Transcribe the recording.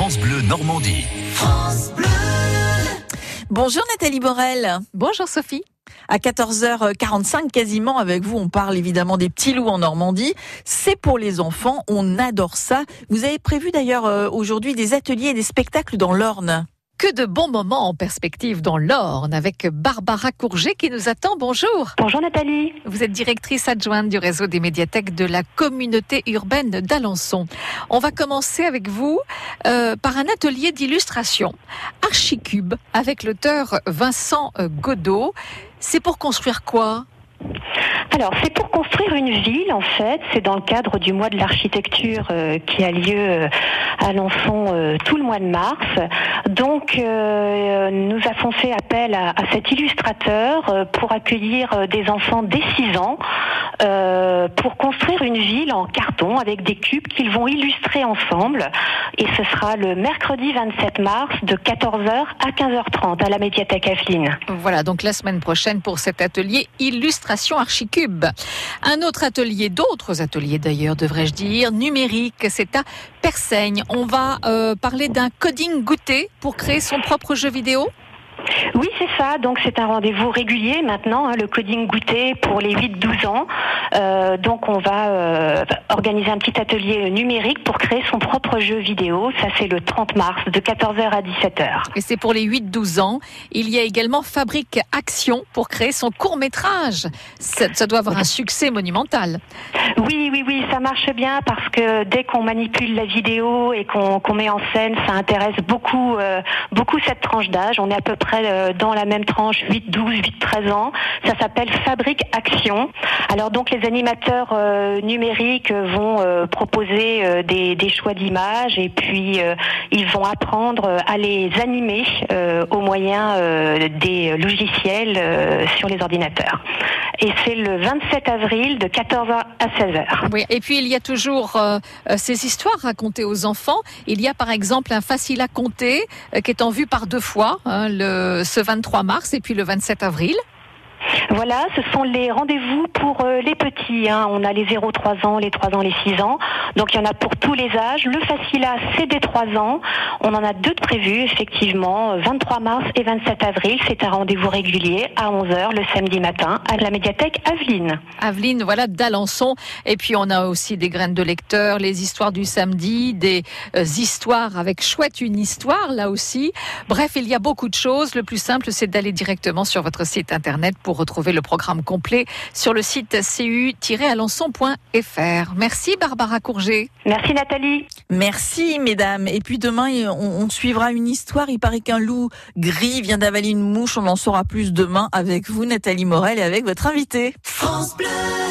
France Bleu Normandie. Bonjour Nathalie Borel. Bonjour Sophie. À 14h45 quasiment avec vous, on parle évidemment des petits loups en Normandie. C'est pour les enfants, on adore ça. Vous avez prévu d'ailleurs euh, aujourd'hui des ateliers et des spectacles dans l'Orne. Que de bons moments en perspective dans l'Orne avec Barbara Courget qui nous attend. Bonjour. Bonjour Nathalie. Vous êtes directrice adjointe du réseau des médiathèques de la communauté urbaine d'Alençon. On va commencer avec vous euh, par un atelier d'illustration Archicube avec l'auteur Vincent euh, Godot. C'est pour construire quoi? Alors, c'est pour construire une ville, en fait. C'est dans le cadre du mois de l'architecture euh, qui a lieu euh, à Lançon euh, tout le mois de mars. Donc, nous avons fait appel à, à cet illustrateur pour accueillir des enfants dès 6 ans pour construire une ville en carton avec des cubes qu'ils vont illustrer ensemble. Et ce sera le mercredi 27 mars de 14h à 15h30 à la médiathèque Aveline. Voilà, donc la semaine prochaine pour cet atelier illustration archicube. Un autre atelier, d'autres ateliers d'ailleurs, devrais-je dire, numérique, c'est à Persaigne. On va euh, parler d'un coding goûter pour créer son propre jeu vidéo? Oui, c'est ça. Donc c'est un rendez-vous régulier maintenant, hein, le coding goûter pour les 8-12 ans. Euh, donc on va euh, organiser un petit atelier numérique pour créer son propre jeu vidéo. Ça c'est le 30 mars de 14h à 17h. Et c'est pour les 8-12 ans. Il y a également Fabrique Action pour créer son court métrage. Ça, doit avoir un succès monumental. Oui, oui, oui, ça marche bien parce que dès qu'on manipule la vidéo et qu'on met en scène, ça intéresse beaucoup, euh, beaucoup cette tranche d'âge. On est à peu près euh, dans la même tranche, 8, 12, 8, 13 ans. Ça s'appelle Fabrique Action. Alors donc les animateurs euh, numériques vont proposer des, choix d'images et puis ils vont apprendre à les animer au moyen des logiciels sur les ordinateurs. Et c'est le 27 avril de 14h à 16h. Oui, et puis il y a toujours ces histoires racontées aux enfants. Il y a par exemple un facile à compter qui est en vue par deux fois. Hein, le, ce 23 mars et puis le 27 avril. Voilà, ce sont les rendez-vous pour euh, les petits. Hein. On a les 0-3 ans, les 3 ans, les 6 ans. Donc il y en a pour tous les âges. Le Facila, c'est des 3 ans. On en a deux de prévus, effectivement, 23 mars et 27 avril. C'est un rendez-vous régulier à 11h le samedi matin à la médiathèque Aveline. Aveline, voilà, d'Alençon. Et puis on a aussi des graines de lecteurs, les histoires du samedi, des euh, histoires avec chouette une histoire, là aussi. Bref, il y a beaucoup de choses. Le plus simple, c'est d'aller directement sur votre site internet retrouver le programme complet sur le site cu-alençon.fr. Merci Barbara Courget. Merci Nathalie. Merci mesdames. Et puis demain, on, suivra une histoire. Il paraît qu'un loup gris vient d'avaler une mouche. On en saura plus demain avec vous, Nathalie Morel, et avec votre invité. France Bleu.